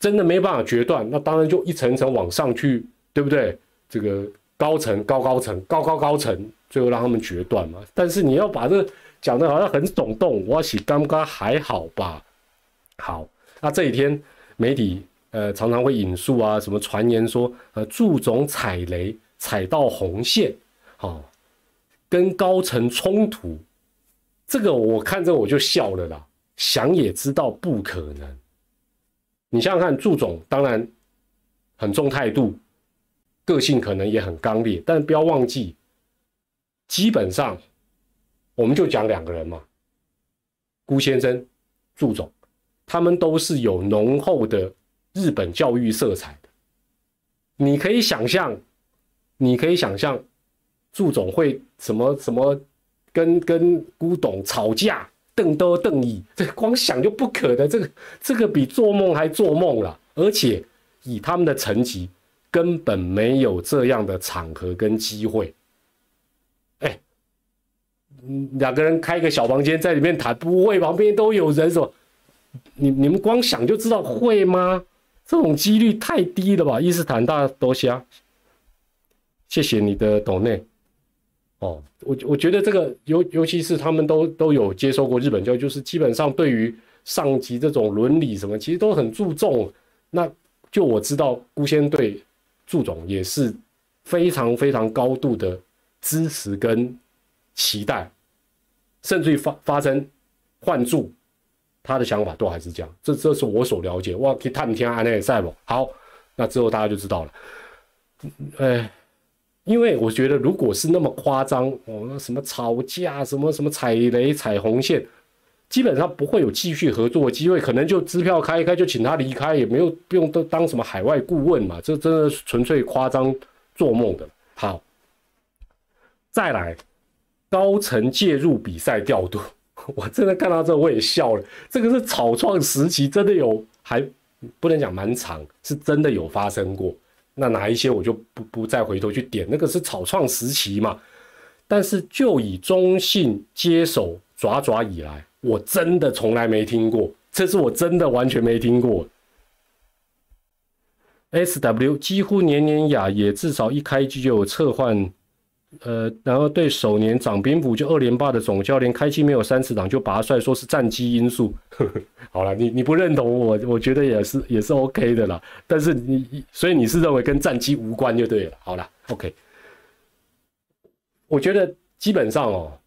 真的没办法决断，那当然就一层层往上去，对不对？这个高层、高高层、高高高层，最后让他们决断嘛。但是你要把这讲的好像很耸动，我洗刚刚还好吧？好，那这几天媒体呃常常会引述啊，什么传言说呃祝总踩雷踩到红线，好，跟高层冲突。这个我看着我就笑了啦，想也知道不可能。你想想看，祝总当然很重态度，个性可能也很刚烈，但不要忘记，基本上我们就讲两个人嘛，辜先生、祝总，他们都是有浓厚的日本教育色彩的。你可以想象，你可以想象，祝总会什么什么跟跟古董吵架，瞪多瞪椅，这光想就不可的，这个这个比做梦还做梦了。而且以他们的成绩，根本没有这样的场合跟机会。哎，两个人开个小房间在里面谈，不会旁边都有人什么，你你们光想就知道会吗？这种几率太低了吧？伊斯坦大多虾，谢谢你的懂内。哦，我我觉得这个尤尤其是他们都都有接受过日本教育，就是基本上对于上级这种伦理什么，其实都很注重。那就我知道，孤仙对祝总也是非常非常高度的支持跟期待，甚至于发发生换注。他的想法都还是这样，这这是我所了解。哇，可以探听安内赛不？好，那之后大家就知道了。哎，因为我觉得，如果是那么夸张哦，什么吵架，什么什么踩雷、踩红线，基本上不会有继续合作的机会，可能就支票开一开就请他离开，也没有不用都当什么海外顾问嘛，这真的纯粹夸张做梦的。好，再来，高层介入比赛调度。<laughs> 我真的看到这我也笑了。这个是草创时期，真的有，还不能讲蛮长，是真的有发生过。那哪一些我就不不再回头去点，那个是草创时期嘛。但是就以中信接手爪爪以来，我真的从来没听过，这是我真的完全没听过。S W 几乎年年雅也至少一开机就有策换。呃，然后对首年长兵符就二连霸的总教练开机没有三次档就拔帅，说是战机因素。<laughs> 好了，你你不认同我，我觉得也是也是 OK 的啦。但是你所以你是认为跟战机无关就对了。好了，OK。我觉得基本上哦，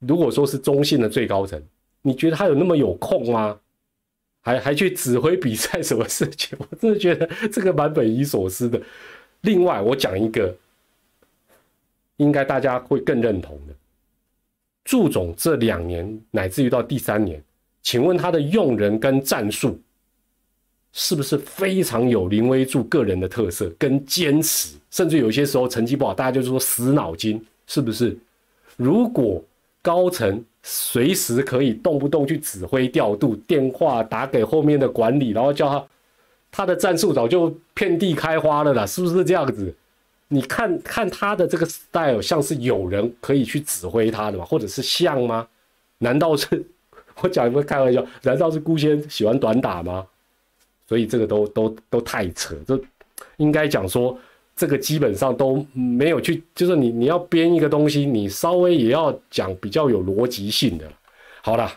如果说是中信的最高层，你觉得他有那么有空吗？还还去指挥比赛什么事情？<laughs> 我真的觉得这个蛮匪夷所思的。另外，我讲一个。应该大家会更认同的，祝总这两年乃至于到第三年，请问他的用人跟战术是不是非常有林威柱个人的特色跟坚持？甚至有些时候成绩不好，大家就说死脑筋，是不是？如果高层随时可以动不动去指挥调度，电话打给后面的管理，然后叫他，他的战术早就遍地开花了啦，是不是这样子？你看看他的这个 style，像是有人可以去指挥他的吗？或者是像吗？难道是 <laughs> 我讲一个开玩笑？难道是孤仙喜欢短打吗？所以这个都都都太扯，这应该讲说这个基本上都没有去，就是你你要编一个东西，你稍微也要讲比较有逻辑性的。好了，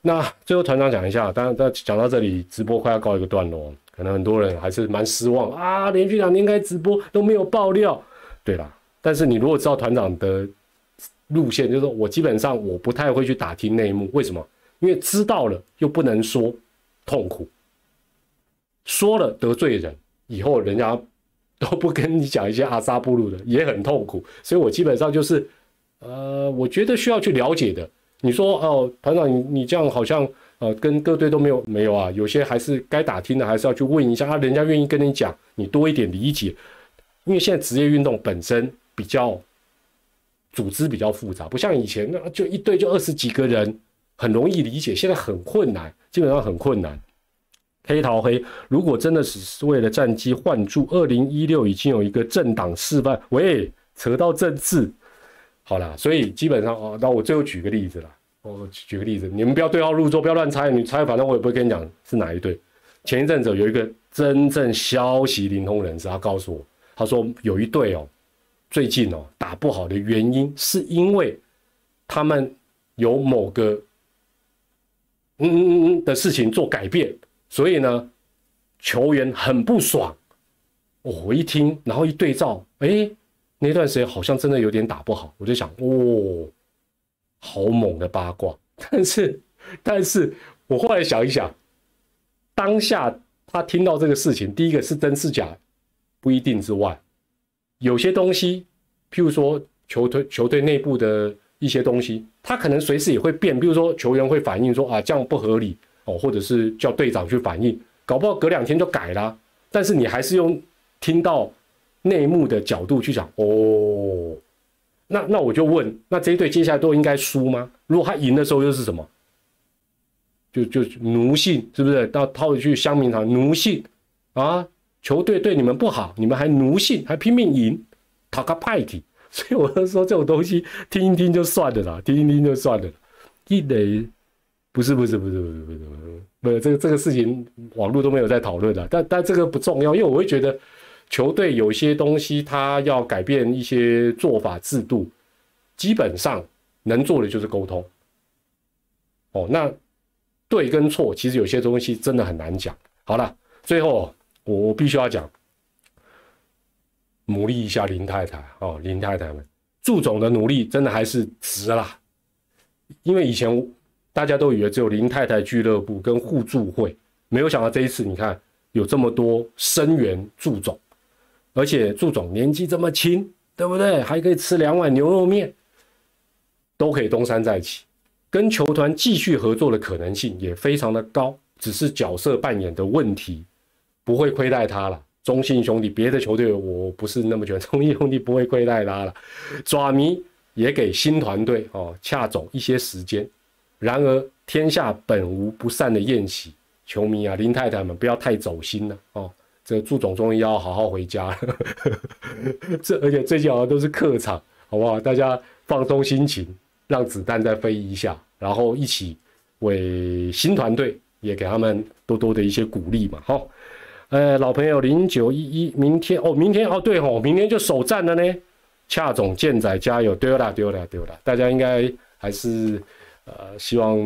那最后团长讲一下，当然在讲到这里，直播快要告一个段落。可能很多人还是蛮失望啊，连续两年开直播都没有爆料。对啦，但是你如果知道团长的路线，就是我基本上我不太会去打听内幕，为什么？因为知道了又不能说，痛苦。说了得罪人，以后人家都不跟你讲一些阿萨布鲁的，也很痛苦。所以我基本上就是，呃，我觉得需要去了解的。你说哦，团长你你这样好像。呃，跟各队都没有没有啊，有些还是该打听的，还是要去问一下啊。人家愿意跟你讲，你多一点理解，因为现在职业运动本身比较组织比较复杂，不像以前那就一队就二十几个人，很容易理解。现在很困难，基本上很困难。黑桃黑，如果真的只是为了战机换注，二零一六已经有一个政党示范，喂，扯到政治，好了，所以基本上哦，那我最后举个例子了。我举个例子，你们不要对号入座，不要乱猜。你猜，反正我也不会跟你讲是哪一队。前一阵子有一个真正消息灵通人士，他告诉我，他说有一队哦，最近哦打不好的原因是因为他们有某个嗯嗯嗯的事情做改变，所以呢球员很不爽。我一听，然后一对照，哎，那段时间好像真的有点打不好，我就想，哦。好猛的八卦，<laughs> 但是，但是我后来想一想，当下他听到这个事情，第一个是真是假不一定之外，有些东西，譬如说球队球队内部的一些东西，他可能随时也会变。比如说球员会反映说啊，这样不合理哦，或者是叫队长去反映，搞不好隔两天就改了。但是你还是用听到内幕的角度去讲哦，那那我就问，那这一队接下来都应该输吗？如果他赢的时候又是什么？就就奴性是不是？到套一句乡民堂奴性啊，球队对你们不好，你们还奴性，还拼命赢，讨个派体。<laughs> 所以我就说这种东西听一听就算了啦，听一听就算了。一雷不是不是不是不是不是不是这个这个事情网络都没有在讨论的，但但这个不重要，因为我会觉得球队有些东西他要改变一些做法制度，基本上能做的就是沟通。哦，那。对跟错，其实有些东西真的很难讲。好了，最后我我必须要讲，鼓励一下林太太哦，林太太们，祝总的努力真的还是值啦。因为以前大家都以为只有林太太俱乐部跟互助会，没有想到这一次你看有这么多声援祝总，而且祝总年纪这么轻，对不对？还可以吃两碗牛肉面，都可以东山再起。跟球团继续合作的可能性也非常的高，只是角色扮演的问题，不会亏待他了。中信兄弟，别的球队我不是那么觉得，中信兄弟不会亏待他了。爪迷也给新团队哦恰总一些时间。然而天下本无不散的宴席，球迷啊，林太太们不要太走心了哦。这祝总终于要好好回家了，<laughs> 这而且最近好像都是客场，好不好？大家放松心情。让子弹再飞一下，然后一起为新团队也给他们多多的一些鼓励嘛，哈。呃，老朋友零九一一，明天哦，明天哦，对哦，明天就首战了呢。恰总健仔加油，丢了丢了丢了，大家应该还是呃希望。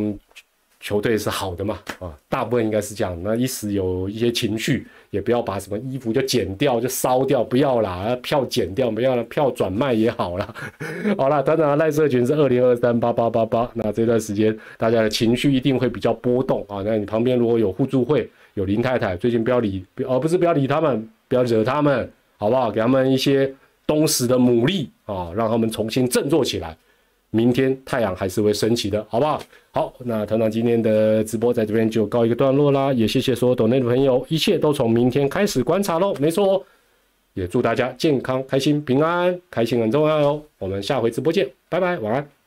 球队是好的嘛？啊，大部分应该是这样。那一时有一些情绪，也不要把什么衣服就剪掉、就烧掉，不要啦。票剪掉，不要了，票转卖也好啦。<laughs> 好了，团长赖社群是二零二三八八八八。那这段时间大家的情绪一定会比较波动啊。那你旁边如果有互助会、有林太太，最近不要理，而不是不要理他们，不要惹他们，好不好？给他们一些东石的牡蛎啊，让他们重新振作起来。明天太阳还是会升起的，好不好？好，那团长今天的直播在这边就告一个段落啦，也谢谢所有懂内的朋友，一切都从明天开始观察喽，没错，也祝大家健康、开心、平安，开心很重要哟。我们下回直播见，拜拜，晚安。